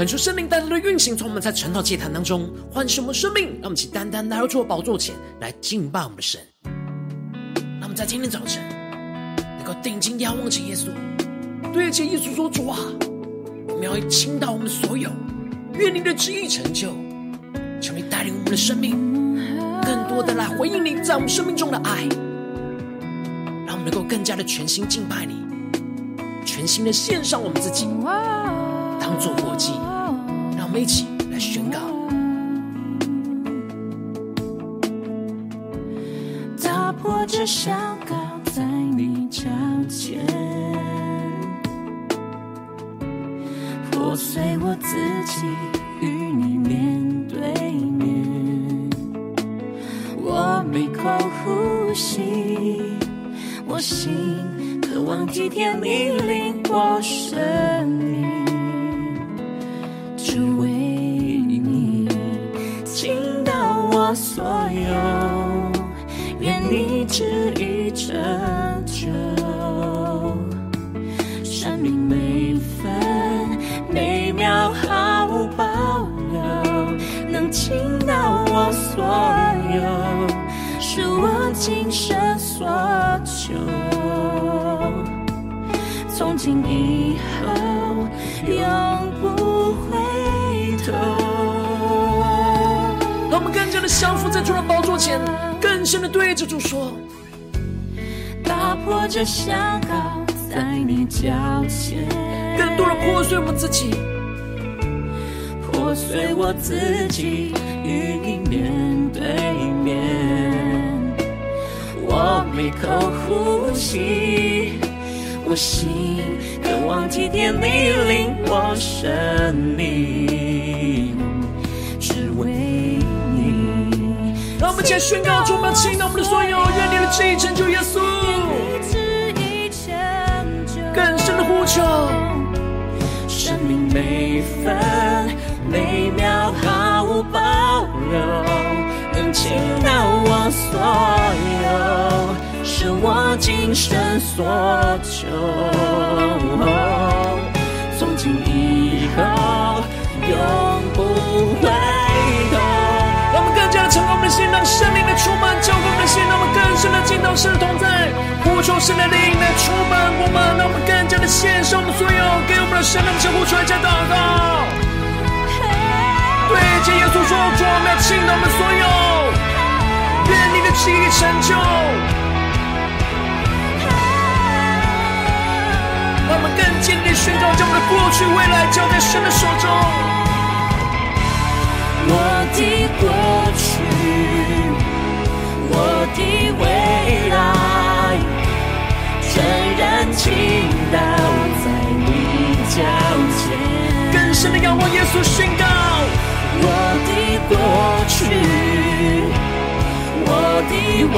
恳求圣灵单单的运行，从我们在晨祷祭坛当中唤醒我们生命，让我们请单单来到主的宝座前来敬拜我们的神。让我们在今天早晨能够定睛仰望着耶稣，对着耶稣说：“主啊，我们要倾倒我们所有，愿你的旨意成就。求你带领我们的生命，更多的来回应你在我们生命中的爱，让我们能够更加的全心敬拜你，全心的献上我们自己，当作活祭。”我们一起来宣告，打破这小高在你脚前，破碎我自己与你面对面。我每口呼吸，我心渴望体贴你领我生命。所有，是我今生所求。从今以后，永不回头。降服在主的宝座前，更深的对着主说：打破这小高在你脚前，更多的破碎我们自己，破碎我自己与你面对面。我每口呼吸，我心渴望体贴你领我生命，只为你。让。我们先宣告，主，我们倾倒我们的所有，愿你的旨意成就，耶稣。更深的呼求，生命每分每秒毫无保留，能倾倒我所有，是我今生所求。从今以后，永不回。先让圣灵的充满浇灌我们的心，让我们更深的进到神的同在，呼求圣灵的灵来充满我们，让我们更加的献上我们所有，给我们的神，让我们先呼出来，加祷告。对着耶稣说：主，我们要倾倒我们所有，愿你的奇意成就。让我们更坚定宣告，将我们的过去、未来交在神的手中。我的过去，我的未来，全然倾倒在你脚前。更深的仰望耶稣宣告。我的过去，我的未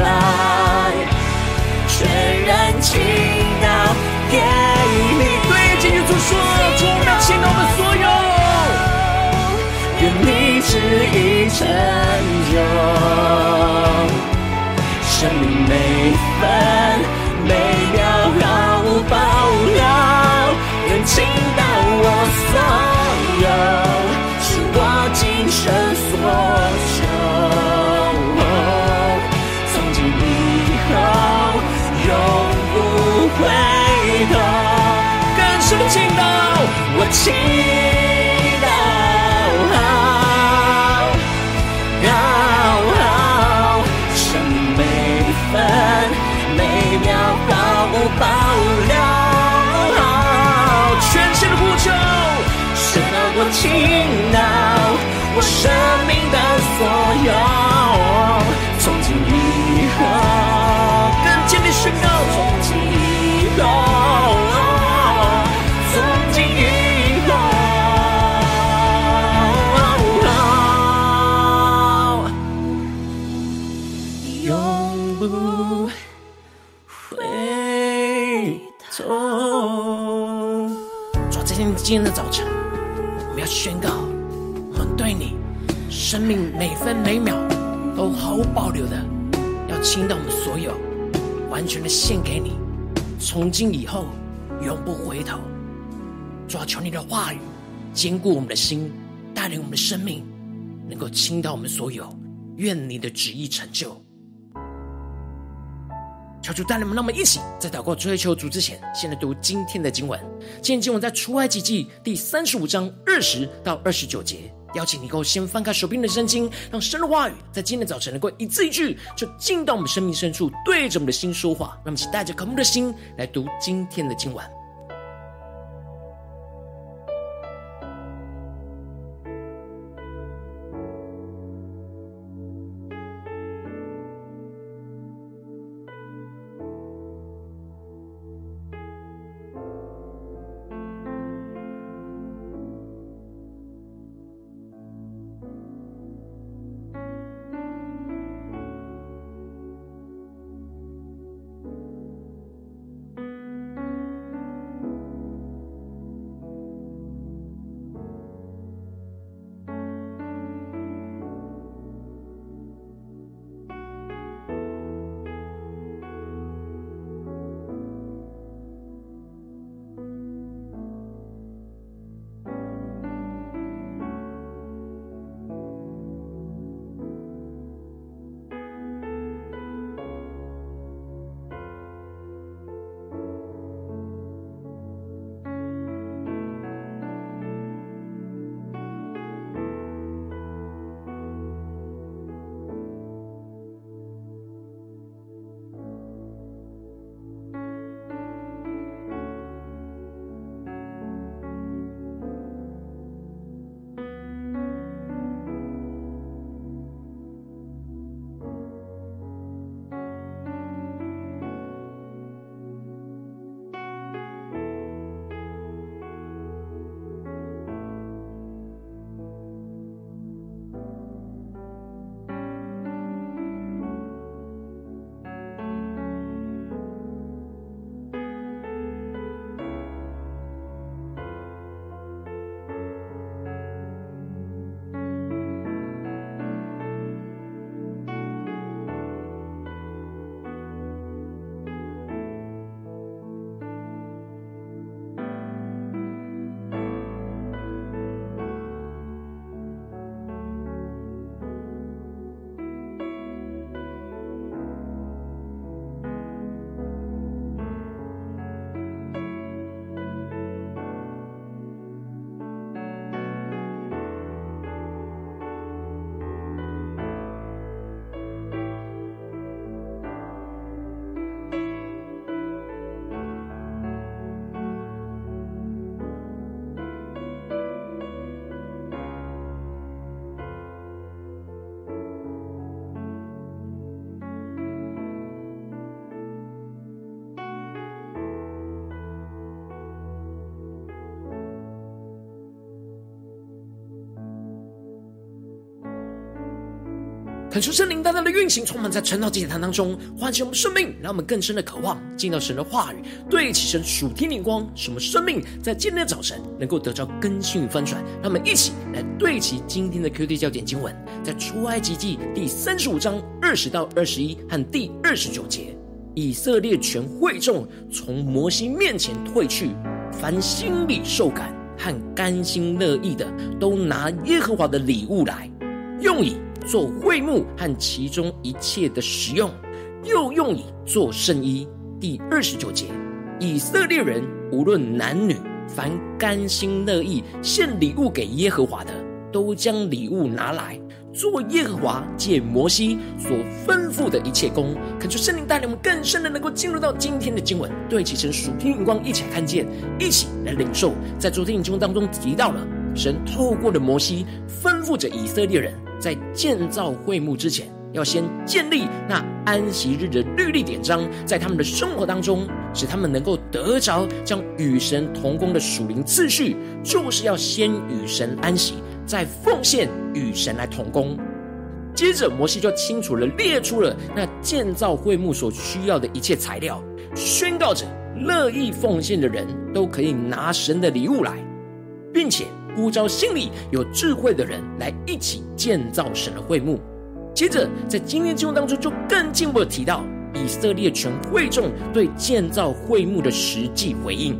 来，全然倾倒给你。对，今天主说，主我们要倾倒我们所有。旨意成就，生命每分心今天的早晨，我们要宣告，我们对你生命每分每秒都毫无保留的，要倾倒我们所有，完全的献给你，从今以后永不回头。主啊求你的话语坚固我们的心，带领我们的生命，能够倾倒我们所有，愿你的旨意成就。求主带领我们，让我们一起在祷告追求主之前，先来读今天的经文。今天经文在出埃及记第三十五章二十到二十九节。邀请你够先翻开手边的圣经，让神的话语在今天早晨能够一字一句，就进到我们生命深处，对着我们的心说话。让我们一起带着渴慕的心来读今天的经文。恳求圣灵大大的运行，充满在晨祷祭坛当中，唤醒我们生命，让我们更深的渴望进到神的话语，对齐神属天灵光，使我们生命在今天的早晨能够得到更新与翻转。让我们一起来对齐今天的 QD 焦点经文，在出埃及记第三十五章二十到二十一和第二十九节，以色列全会众从摩西面前退去，凡心里受感和甘心乐意的，都拿耶和华的礼物来，用以。做会幕和其中一切的使用，又用以做圣衣。第二十九节，以色列人无论男女，凡甘心乐意献礼物给耶和华的，都将礼物拿来做耶和华借摩西所吩咐的一切工。恳求圣灵带领我们更深的能够进入到今天的经文，对齐成属天眼光，一起来看见，一起来领受。在昨天的经文当中提到了，神透过了摩西吩咐着以色列人。在建造会幕之前，要先建立那安息日的律例典章，在他们的生活当中，使他们能够得着将与神同工的属灵次序，就是要先与神安息，再奉献与神来同工。接着，摩西就清楚地列出了那建造会幕所需要的一切材料，宣告着乐意奉献的人都可以拿神的礼物来，并且。呼召心里有智慧的人来一起建造神的会幕。接着，在今天经文当中，就更进一步的提到以色列全会众对建造会幕的实际回应。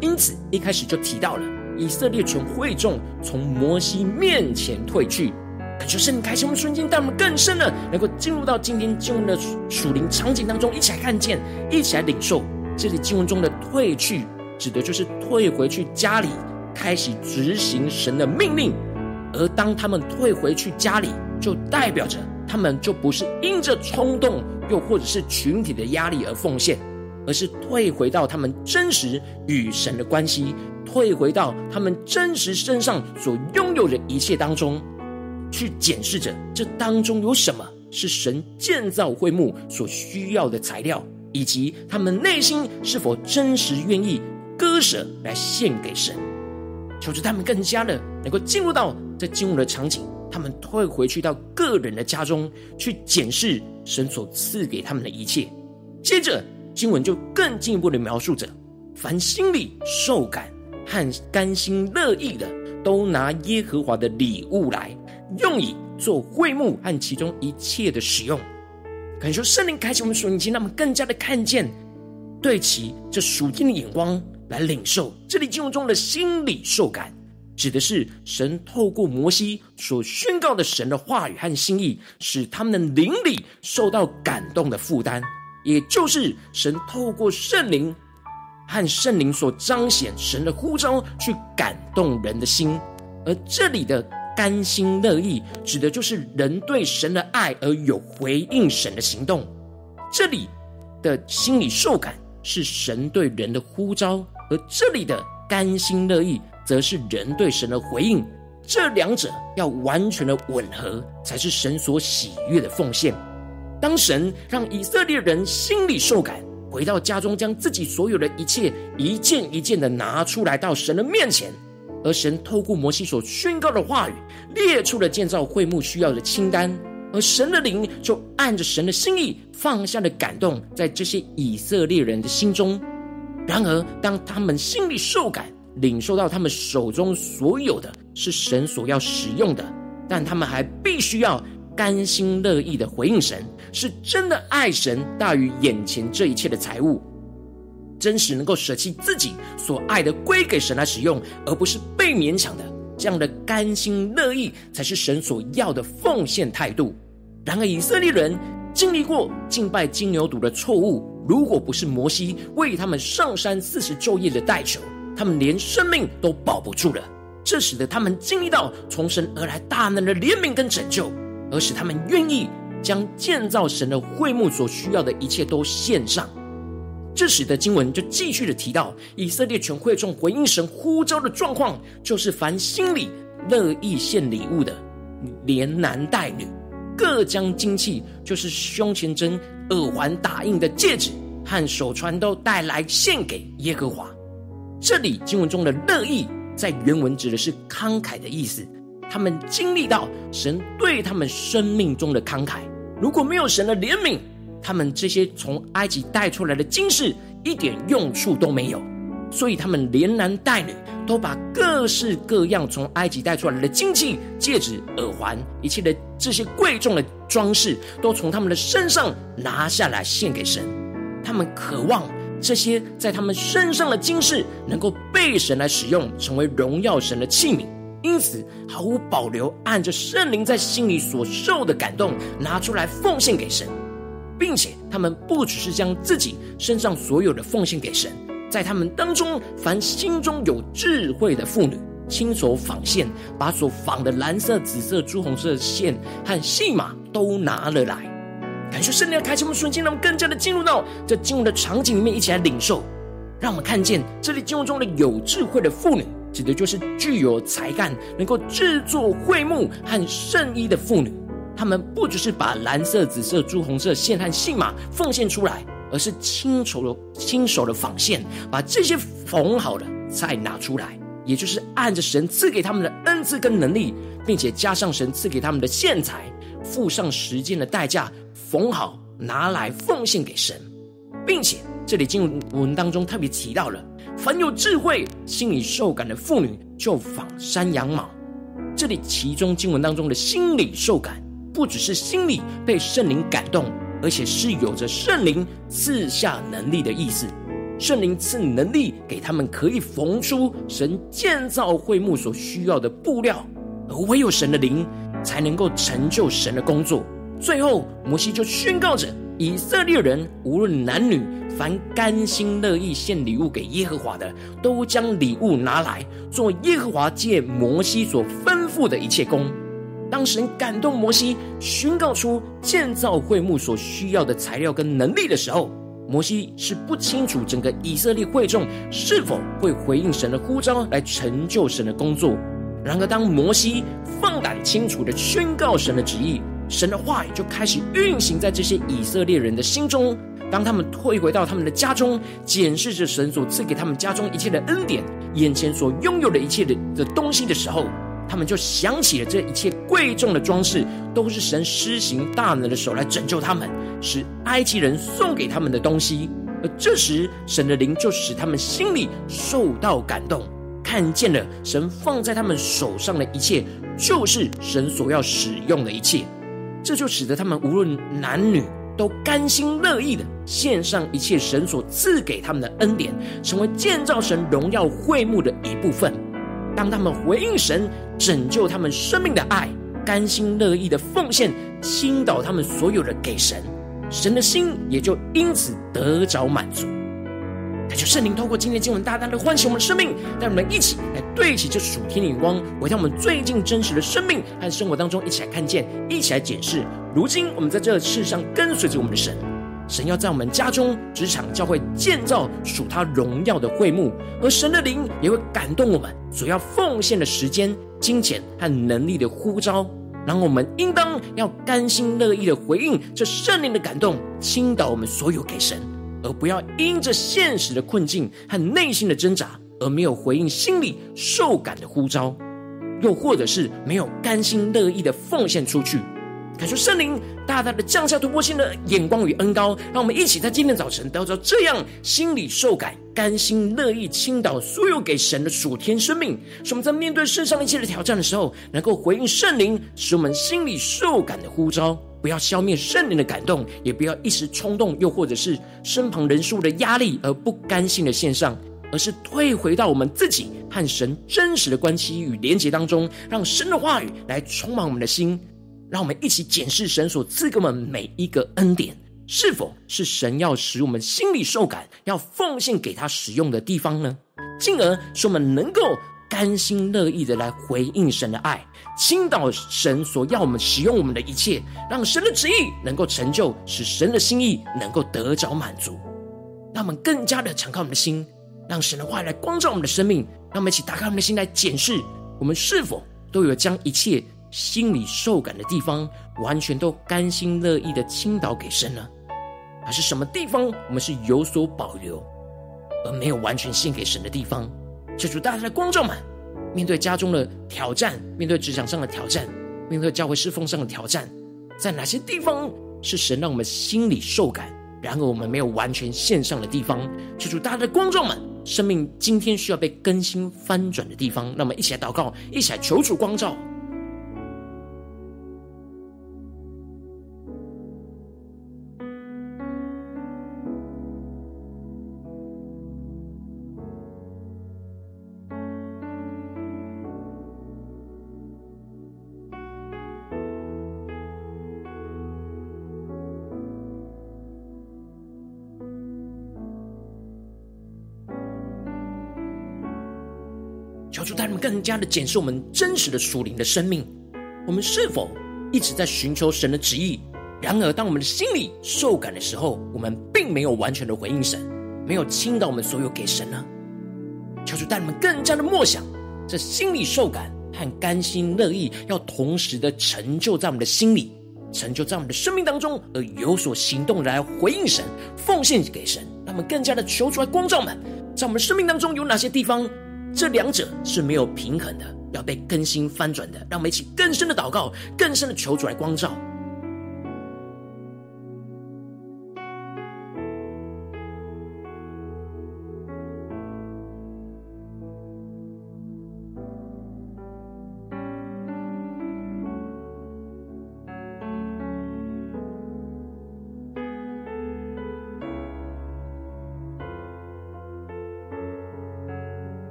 因此，一开始就提到了以色列全会众从摩西面前退去。感谢圣灵开启我们瞬间，带我们更深的能够进入到今天经文的属灵场景当中，一起来看见，一起来领受。这里经文中的退去，指的就是退回去家里。开始执行神的命令，而当他们退回去家里，就代表着他们就不是因着冲动，又或者是群体的压力而奉献，而是退回到他们真实与神的关系，退回到他们真实身上所拥有的一切当中，去检视着这当中有什么是神建造会幕所需要的材料，以及他们内心是否真实愿意割舍来献给神。求主他们更加的能够进入到这经文的场景，他们退回去到个人的家中去检视神所赐给他们的一切。接着经文就更进一步的描述着：凡心里受感和甘心乐意的，都拿耶和华的礼物来，用以做会幕和其中一切的使用。感谢圣灵开启我们属灵，让我们更加的看见，对齐这属天的眼光。来领受这里经文中的心理受感，指的是神透过摩西所宣告的神的话语和心意，使他们的灵里受到感动的负担，也就是神透过圣灵和圣灵所彰显神的呼召，去感动人的心。而这里的甘心乐意，指的就是人对神的爱而有回应神的行动。这里的心理受感，是神对人的呼召。而这里的甘心乐意，则是人对神的回应，这两者要完全的吻合，才是神所喜悦的奉献。当神让以色列人心里受感，回到家中，将自己所有的一切一件一件的拿出来到神的面前，而神透过摩西所宣告的话语，列出了建造会幕需要的清单，而神的灵就按着神的心意放下了感动，在这些以色列人的心中。然而，当他们心里受感，领受到他们手中所有的是神所要使用的，但他们还必须要甘心乐意的回应神，是真的爱神大于眼前这一切的财物，真实能够舍弃自己所爱的归给神来使用，而不是被勉强的。这样的甘心乐意，才是神所要的奉献态度。然而，以色列人经历过敬拜金牛犊的错误。如果不是摩西为他们上山四十昼夜的代求，他们连生命都保不住了。这使得他们经历到从神而来大能的怜悯跟拯救，而使他们愿意将建造神的会幕所需要的一切都献上。这使得经文就继续的提到，以色列全会众回应神呼召的状况，就是凡心里乐意献礼物的，连男带女。各将金器，就是胸前针、耳环打印的戒指和手串，都带来献给耶和华。这里经文中的乐意，在原文指的是慷慨的意思。他们经历到神对他们生命中的慷慨。如果没有神的怜悯，他们这些从埃及带出来的金饰一点用处都没有。所以他们连男带女都把各式各样从埃及带出来的金器、戒指、耳环，一切的这些贵重的装饰，都从他们的身上拿下来献给神。他们渴望这些在他们身上的金饰能够被神来使用，成为荣耀神的器皿。因此，毫无保留，按着圣灵在心里所受的感动，拿出来奉献给神，并且他们不只是将自己身上所有的奉献给神，在他们当中，凡心中有智慧的妇女，亲手纺线，把所纺的蓝色、紫色、朱红色的线和细麻都拿了来。感谢圣灵的开启，我们瞬间让我们更加的进入到这经文的场景里面，一起来领受，让我们看见这里经文中的有智慧的妇女。指的就是具有才干、能够制作会幕和圣衣的妇女。她们不只是把蓝色、紫色、朱红色线和细麻奉献出来，而是亲手的、亲手的纺线，把这些缝好了再拿出来。也就是按着神赐给他们的恩赐跟能力，并且加上神赐给他们的线材，付上时间的代价，缝好拿来奉献给神，并且这里经文当中特别提到了。凡有智慧、心里受感的妇女，就纺山羊毛。这里其中经文当中的心里受感，不只是心里被圣灵感动，而且是有着圣灵赐下能力的意思。圣灵赐能力给他们，可以缝出神建造会幕所需要的布料，而唯有神的灵才能够成就神的工作。最后，摩西就宣告着：以色列人无论男女。凡甘心乐意献礼物给耶和华的，都将礼物拿来做耶和华借摩西所吩咐的一切工。当神感动摩西，宣告出建造会幕所需要的材料跟能力的时候，摩西是不清楚整个以色列会众是否会回应神的呼召来成就神的工作。然而，当摩西放胆清楚地宣告神的旨意，神的话语就开始运行在这些以色列人的心中。当他们退回到他们的家中，检视着神所赐给他们家中一切的恩典，眼前所拥有的一切的的东西的时候，他们就想起了这一切贵重的装饰，都是神施行大能的手来拯救他们，使埃及人送给他们的东西。而这时，神的灵就使他们心里受到感动，看见了神放在他们手上的一切，就是神所要使用的一切。这就使得他们无论男女。都甘心乐意的献上一切神所赐给他们的恩典，成为建造神荣耀会幕的一部分。当他们回应神拯救他们生命的爱，甘心乐意的奉献倾倒他们所有的给神，神的心也就因此得着满足。感谢圣灵透过今天经文大大的唤醒我们的生命，让我们一起来对齐这属天的眼光，回到我们最近真实的生命和生活当中，一起来看见，一起来检视。如今我们在这世上跟随着我们的神，神要在我们家中、职场、教会建造属他荣耀的会幕，而神的灵也会感动我们所要奉献的时间、金钱和能力的呼召，然后我们应当要甘心乐意的回应这圣灵的感动，倾倒我们所有给神。而不要因着现实的困境和内心的挣扎，而没有回应心里受感的呼召，又或者是没有甘心乐意的奉献出去。感受圣灵大大的降下突破性的眼光与恩膏，让我们一起在今天早晨得到这样心里受感、甘心乐意倾倒所有给神的属天生命，使我们在面对世上一切的挑战的时候，能够回应圣灵使我们心里受感的呼召。不要消灭圣灵的感动，也不要一时冲动，又或者是身旁人数的压力而不甘心的献上，而是退回到我们自己和神真实的关系与连结当中，让神的话语来充满我们的心，让我们一起检视神所赐给我们每一个恩典，是否是神要使我们心里受感，要奉献给他使用的地方呢？进而使我们能够。甘心乐意的来回应神的爱，倾倒神所要我们使用我们的一切，让神的旨意能够成就，使神的心意能够得着满足。让我们更加的敞开我们的心，让神的话来光照我们的生命。让我们一起打开我们的心来检视，我们是否都有将一切心里受感的地方，完全都甘心乐意的倾倒给神呢？还是什么地方我们是有所保留，而没有完全献给神的地方？求主大家的光照们，面对家中的挑战，面对职场上的挑战，面对教会侍奉上的挑战，在哪些地方是神让我们心里受感，然而我们没有完全献上的地方？求主大家的观众们，生命今天需要被更新翻转的地方，那么一起来祷告，一起来求主光照。更加的检视我们真实的属灵的生命，我们是否一直在寻求神的旨意？然而，当我们的心里受感的时候，我们并没有完全的回应神，没有倾倒我们所有给神呢？求主带我们更加的默想，这心里受感和甘心乐意要同时的成就在我们的心里，成就在我们的生命当中，而有所行动来回应神，奉献给神。让我们更加的求出来光照们，在我们生命当中有哪些地方？这两者是没有平衡的，要被更新翻转的。让我们一起更深的祷告，更深的求主来光照。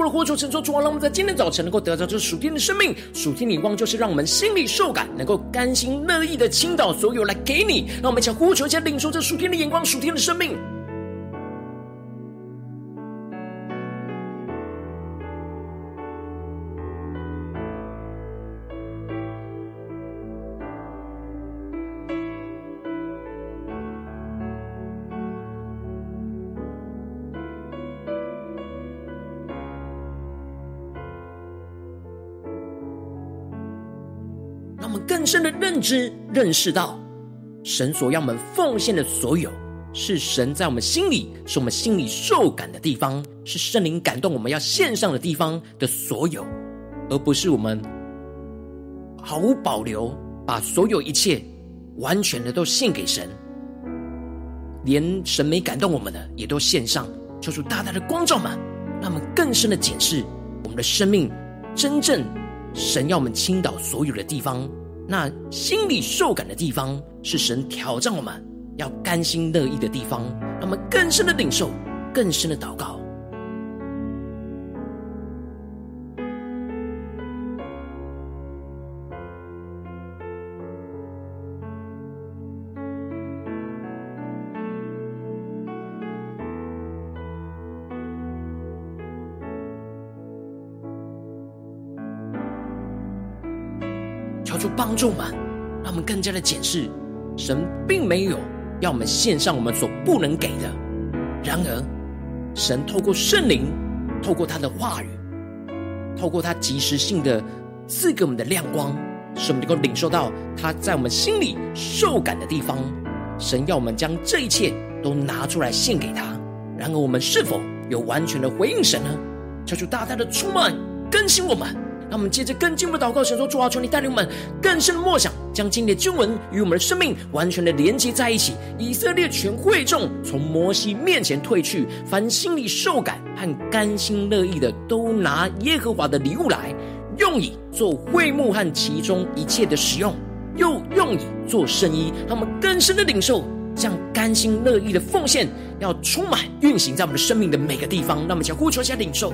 步的呼求，神说主啊，让我们在今天早晨能够得到这属天的生命、属天的眼光，就是让我们心里受感，能够甘心乐意的倾倒所有来给你。让我们一起呼求，一下领受这属天的眼光、属天的生命。我们更深的认知、认识到，神所要我们奉献的所有，是神在我们心里，是我们心里受感的地方，是圣灵感动我们要献上的地方的所有，而不是我们毫无保留把所有一切完全的都献给神，连神没感动我们的也都献上，求主大大的光照们，让我们更深的检视我们的生命，真正神要我们倾倒所有的地方。那心里受感的地方，是神挑战我们要甘心乐意的地方。让我们更深的领受，更深的祷告。帮助们，让我们更加的检视，神并没有要我们献上我们所不能给的。然而，神透过圣灵，透过他的话语，透过他及时性的赐给我们的亮光，使我们能够领受到他在我们心里受感的地方。神要我们将这一切都拿出来献给他。然而，我们是否有完全的回应神呢？求主大大的出卖更新我们。让我们接着更进一步的祷告，神说：“主啊，求你带领我们更深的默想，将今天的经文与我们的生命完全的连接在一起。以色列全会众从摩西面前退去，凡心里受感和甘心乐意的，都拿耶和华的礼物来，用以做会幕和其中一切的使用，又用以做圣衣。让我们更深的领受，将甘心乐意的奉献要充满运行在我们的生命的每个地方。让我们一起呼求一下领受。”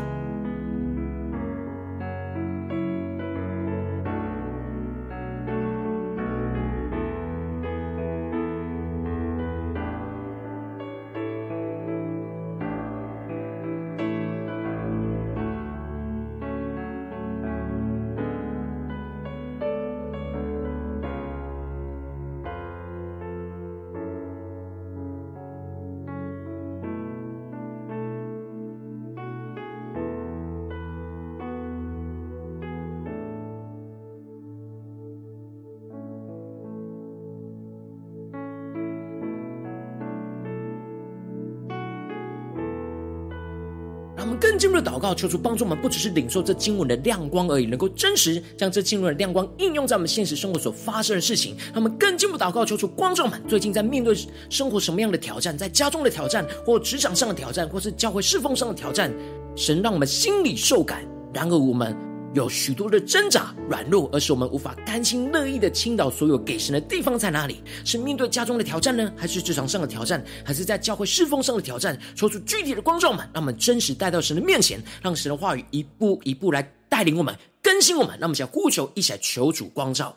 祷告，求主帮助我们，不只是领受这经文的亮光而已，能够真实将这经文的亮光应用在我们现实生活所发生的事情。让我们更进一步祷告，求主观众们最近在面对生活什么样的挑战，在家中的挑战，或职场上的挑战，或是教会侍奉上的挑战，神让我们心里受感。然而我们。有许多的挣扎、软弱，而使我们无法甘心乐意的倾倒所有给神的地方在哪里？是面对家中的挑战呢，还是职场上的挑战，还是在教会侍奉上的挑战？说出具体的光照们，让我们真实带到神的面前，让神的话语一步一步来带领我们、更新我们。那么想呼求，一起来求主光照。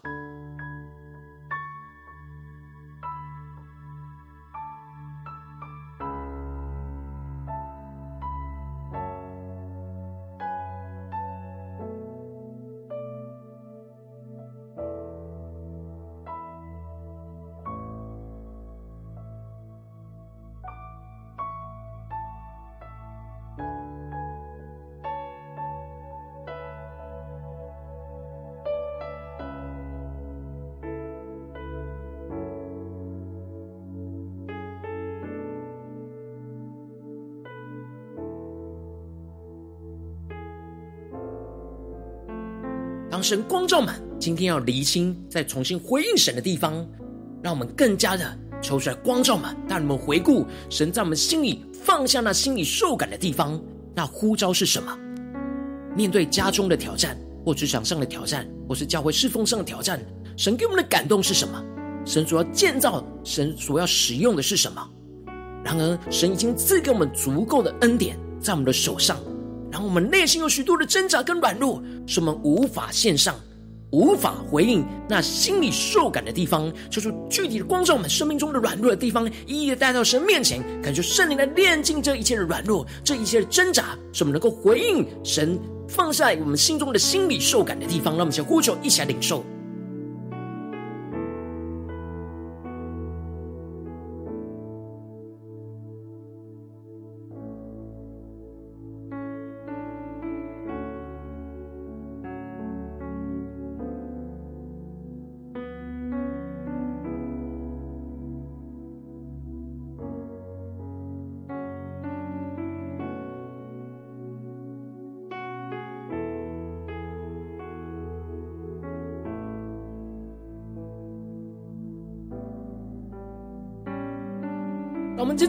神光照满，今天要厘清，再重新回应神的地方，让我们更加的抽出来光照满。让你们回顾神在我们心里放下那心里受感的地方，那呼召是什么？面对家中的挑战，或职场上的挑战，或是教会侍奉上的挑战，神给我们的感动是什么？神所要建造、神所要使用的是什么？然而，神已经赐给我们足够的恩典在我们的手上。然后我们内心有许多的挣扎跟软弱，是我们无法献上，无法回应那心里受感的地方，就是具体的光照我们生命中的软弱的地方，一一的带到神面前，感受圣灵来炼净这一切的软弱，这一切的挣扎，是我们能够回应神放下我们心中的心理受感的地方，让我们先呼求，一起来领受。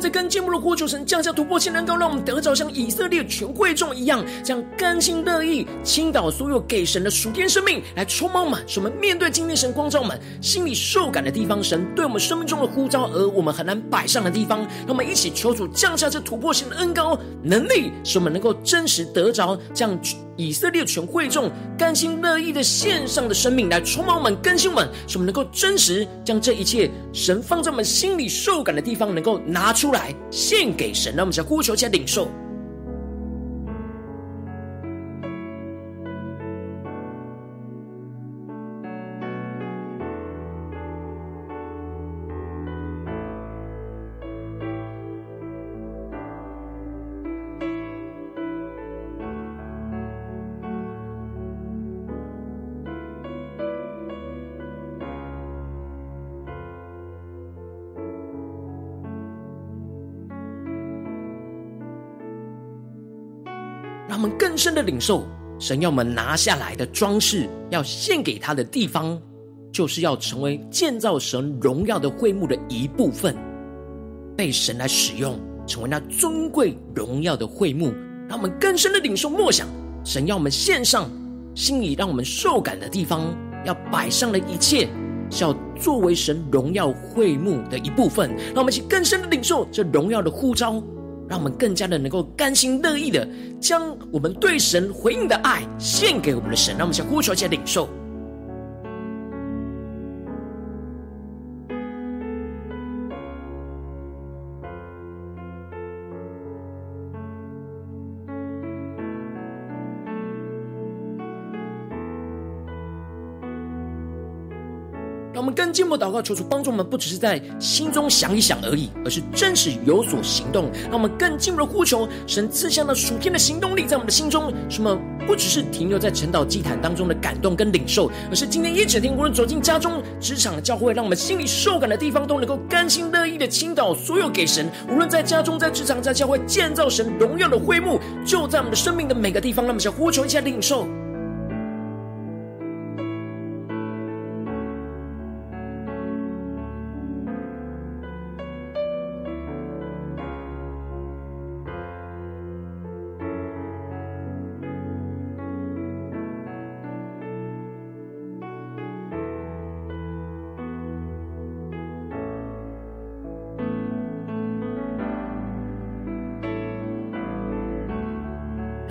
在跟进步的呼求神降下突破性能够让我们得着像以色列全会众一样，这样甘心乐意倾倒所有给神的属天生命来充满我们，使我们面对今天神光照我们心里受感的地方，神对我们生命中的呼召，而我们很难摆上的地方，让我们一起求主降下这突破性的恩膏能力，使我们能够真实得着这样。以色列全会众甘心乐意的献上的生命来充满我们、更新我们，使我们能够真实将这一切神放在我们心里受感的地方，能够拿出来献给神。让我们想呼求，加领受。深的领受，神要我们拿下来的装饰，要献给他的地方，就是要成为建造神荣耀的会幕的一部分，被神来使用，成为那尊贵荣耀的会幕。让我们更深的领受默想，神要我们献上心里让我们受感的地方，要摆上的一切，是要作为神荣耀会幕的一部分。让我们一起更深的领受这荣耀的呼召。让我们更加的能够甘心乐意的将我们对神回应的爱献给我们的神，让我们先呼求，一下领受。更进步祷告，求主帮助我们，不只是在心中想一想而已，而是真实有所行动。让我们更进一步的呼求，神赐下那属天的行动力在我们的心中，什么不只是停留在晨岛祭坛当中的感动跟领受，而是今天一整天，无论走进家中、职场、教会，让我们心里受感的地方，都能够甘心乐意的倾倒所有给神。无论在家中、在职场、在教会，建造神荣耀的会幕，就在我们的生命的每个地方，让我们想呼求一下领受。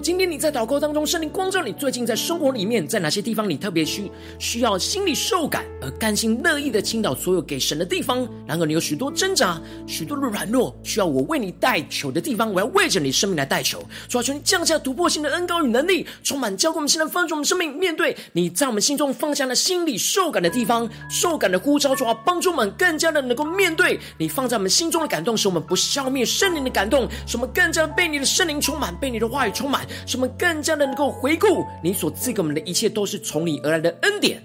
今天你在祷告当中，圣灵光照你，最近在生活里面，在哪些地方你特别需需要心里受感而甘心乐意的倾倒所有给神的地方？然而你有许多挣扎，许多的软弱，需要我为你代求的地方，我要为着你生命来代求。主啊，求你降下突破性的恩膏与能力，充满浇灌我们现在丰盛我们生命，面对你在我们心中放下了心里受感的地方，受感的呼召，主啊，帮助我们更加的能够面对你放在我们心中的感动，使我们不消灭圣灵的感动，使我们更加被你的圣灵充满，被你的话语充满。使我们更加的能够回顾你所赐给我们的一切，都是从你而来的恩典。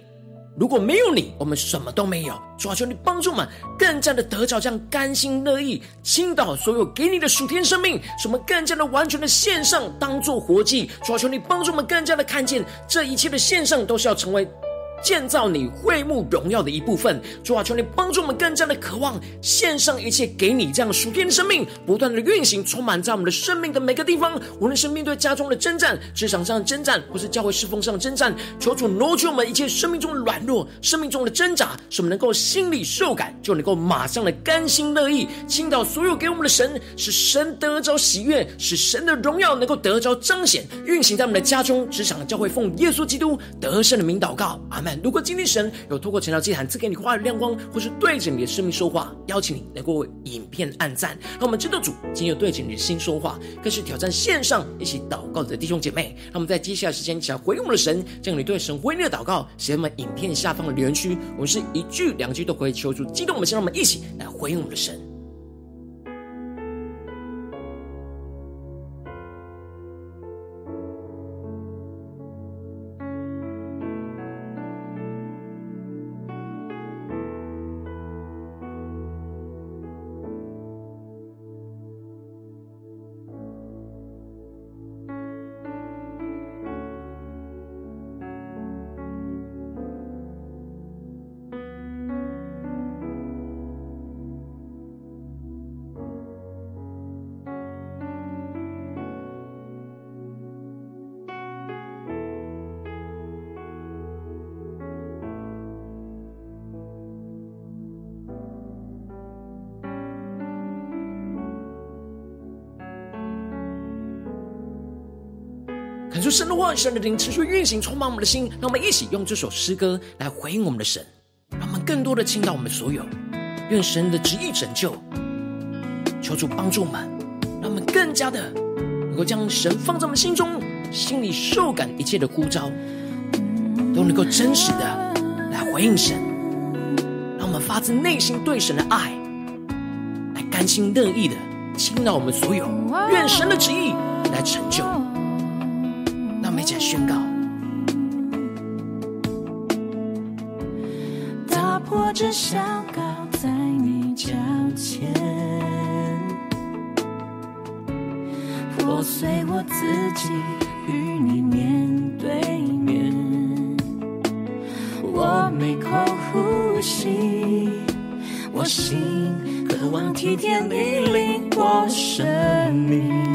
如果没有你，我们什么都没有。主要，求你帮助我们，更加的得着这样甘心乐意倾倒所有给你的属天生命，什么更加的完全的献上，当做活祭。主要，求你帮助我们，更加的看见这一切的献上，都是要成为。建造你会幕荣耀的一部分，主啊，求你帮助我们更加的渴望献上一切给你，这样属天的生命不断的运行，充满在我们的生命的每个地方。无论是面对家中的征战、职场上的征战，或是教会侍奉上的征战，求主挪去我们一切生命中的软弱、生命中的挣扎，使我们能够心里受感，就能够马上的甘心乐意倾倒所有给我们的神，使神得着喜悦，使神的荣耀能够得着彰显，运行在我们的家中、职场、教会，奉耶稣基督得胜的名祷告，阿门如果今天神有透过晨祷祭坛赐给你话语亮光，或是对着你的生命说话，邀请你能够为影片按赞，让我们知道主今天有对着你的心说话，更是挑战线上一起祷告的弟兄姐妹。让我们在接下来时间，想回应我们的神，将你对神回应的祷告写在我们影片下方的留言区，我们是一句两句都可以求助激动我们，先让我们一起来回应我们的神。神的话，神的灵持续运行，充满我们的心。让我们一起用这首诗歌来回应我们的神，让我们更多的倾倒我们所有。愿神的旨意拯救，求主帮助我们，让我们更加的能够将神放在我们心中，心里受感一切的呼召，都能够真实的来回应神。让我们发自内心对神的爱，来甘心乐意的倾倒我们所有。愿神的旨意来成就。宣告，打破这相告，在你脚前，破碎我自己，与你面对面，我没空呼吸，我心渴望体天你灵我神明。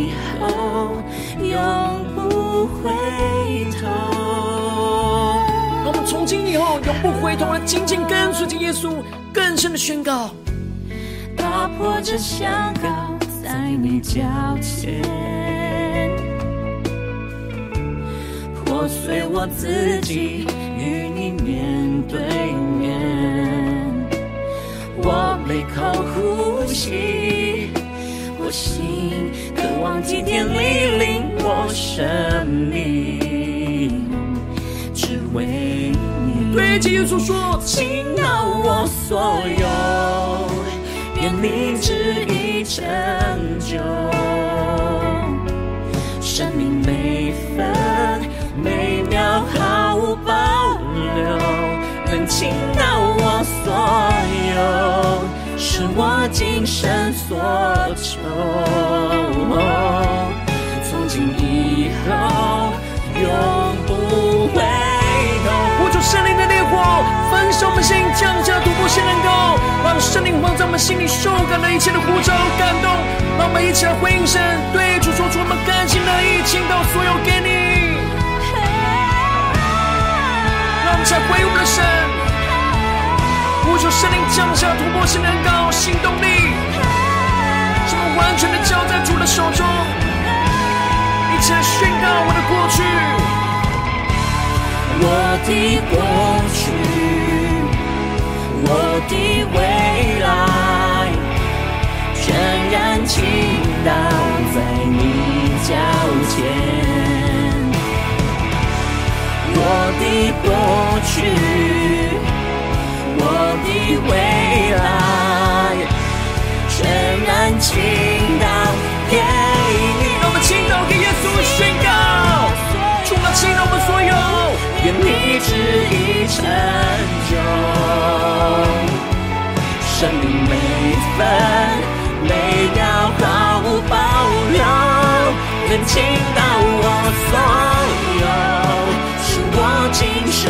以后永不回头的紧紧跟随着耶稣，更深的宣告，打破这相告在你脚前。破碎我自己，与你面对面。我每口呼吸，我心渴望体贴你，领我生命，只为。对着耶稣说，倾倒我所有，愿你旨意成就，生命每分。每秒毫无保留，能倾倒我所有，是我今生所求。从今以后，永焚烧我们心，降下突破性能高，让圣灵放在我们心里受感的一切的呼召感动。让我们一起来回应神，对主说出我们甘心乐意倾倒所有给你。在回应我们的神，呼求圣灵降下突破性的恩膏行动力，使我们完全的交在主的手中，一起来宣告我的过去，我的过去，我的未来，全然倾倒在你脚前。我的过去，我的未来，全然倾倒给你。让我们倾倒给耶稣宣告，主啊，倾倒我们所有，愿你旨意成就，生命每分每秒毫无保留，能倾倒我所有。是我今生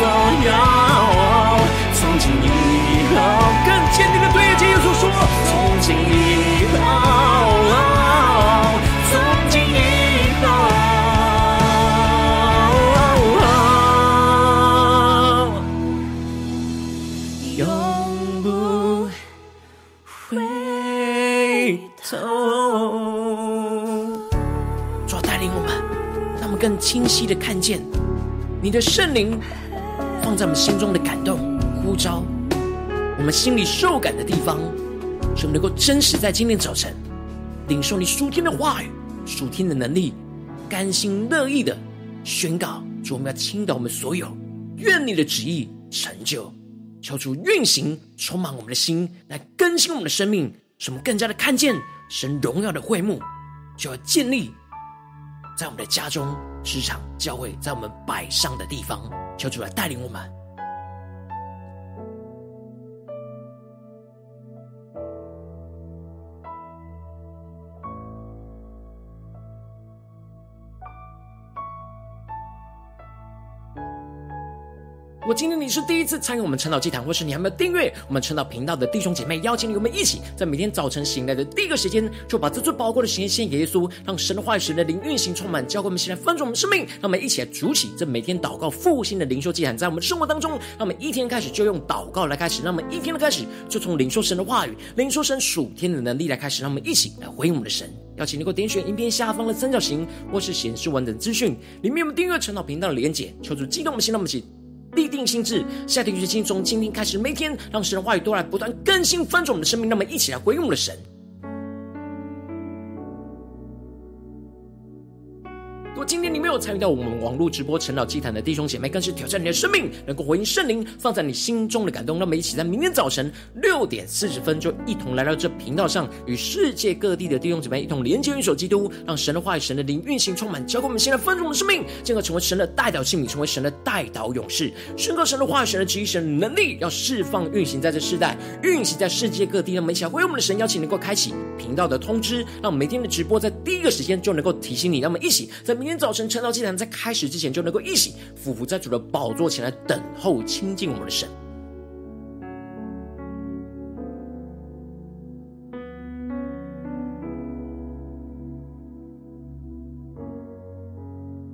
命的所有，从今以后更坚定的对耶稣说：从今以后，从今以后，永不回头。主带领我们，让我们更清晰的看见。你的圣灵放在我们心中的感动呼召，我们心里受感的地方，使我们能够真实在今天早晨领受你属天的话语、属天的能力，甘心乐意的宣告：主，我们要倾倒我们所有，愿你的旨意成就，求主运行，充满我们的心，来更新我们的生命，使我们更加的看见神荣耀的会幕就要建立在我们的家中。职场、教会，在我们摆上的地方，求主来带领我们。果今天你是第一次参与我们晨祷祭坛，或是你还没有订阅我们晨祷频道的弟兄姐妹，邀请你我们一起在每天早晨醒来的第一个时间，就把这最宝贵的时间献给耶稣，让神的话语、神的灵运行充满，教会我们起来翻转我们生命，让我们一起来筑起这每天祷告复兴的灵修祭坛，在我们生活当中，让我们一天开始就用祷告来开始，让我们一天的开始就从领受神的话语、领受神属天的能力来开始，让我们一起来回应我们的神。邀请你能够点选影片下方的三角形，或是显示完整资讯里面有我们订阅晨祷频道的连结，求主激动我们心，让我们一起。立定心智，下定决心，从今天开始，每天让神的话语都来不断更新翻转我们的生命。那么，一起来回应我们的神。有参与到我们网络直播晨祷祭坛的弟兄姐妹，更是挑战你的生命，能够回应圣灵放在你心中的感动。让我们一起在明天早晨六点四十分，就一同来到这频道上，与世界各地的弟兄姐妹一同连接、运手基督，让神的话语、神的灵运行充满，交给我们现在丰盛的生命，进而成为神的代祷器皿，成为神的代祷勇士，宣告神的话语、神的旨意、神的能力，要释放、运行在这世代，运行在世界各地。让我们一起来回应我们的神，邀请能够开启频道的通知，让每天的直播在第一个时间就能够提醒你。让我们一起在明天早晨晨祷祭坛在开始之前，就能够一起俯伏在主的宝座前来等候亲近我们的神。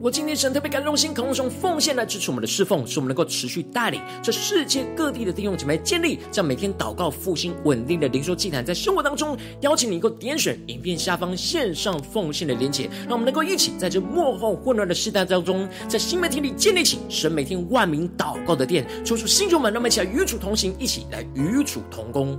我今天神特别感动心，渴望从奉献来支持我们的侍奉，使我们能够持续带领这世界各地的弟兄姐妹建立在每天祷告复兴稳定的灵修祭坛，在生活当中邀请你能够点选影片下方线上奉献的连结，让我们能够一起在这幕后混乱的时代当中，在新媒体里建立起神每天万名祷告的殿，抽出新球们，让我们一起来与主同行，一起来与主同工。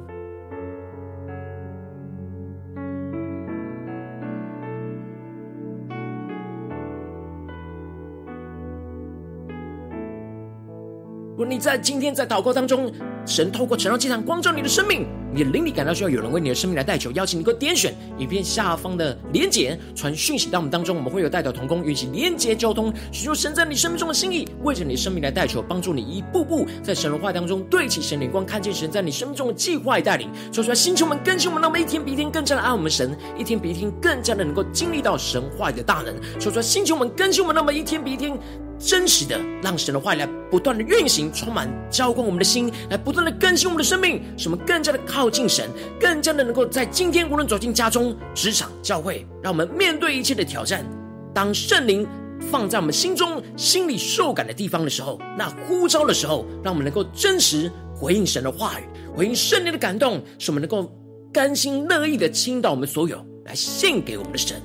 如果你在今天在祷告当中，神透过晨祷祭坛光照你的生命，你的灵里感到需要有人为你的生命来代求，邀请你给我点选影片下方的连结，传讯息到我们当中，我们会有代表同工，运行连结交通，寻求神在你生命中的心意，为着你生命来代求，帮助你一步步在神的话当中对齐神灵光，看见神在你生命中的计划与带领。说出来，星球们更新我们，那么一天比一天更加的爱我们神，一天比一天更加的能够经历到神话语的大能。说出来，星球们更新我们，那么一天比一天。真实的，让神的话语来不断的运行，充满浇灌我们的心，来不断的更新我们的生命，使我们更加的靠近神，更加的能够在今天无论走进家中、职场、教会，让我们面对一切的挑战。当圣灵放在我们心中、心里受感的地方的时候，那呼召的时候，让我们能够真实回应神的话语，回应圣灵的感动，使我们能够甘心乐意的倾倒我们所有，来献给我们的神，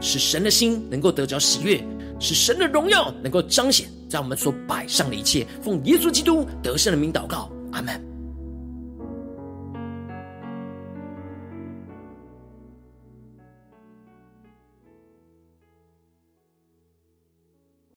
使神的心能够得着喜悦。使神的荣耀能够彰显在我们所摆上的一切，奉耶稣基督得胜的名祷告，阿门。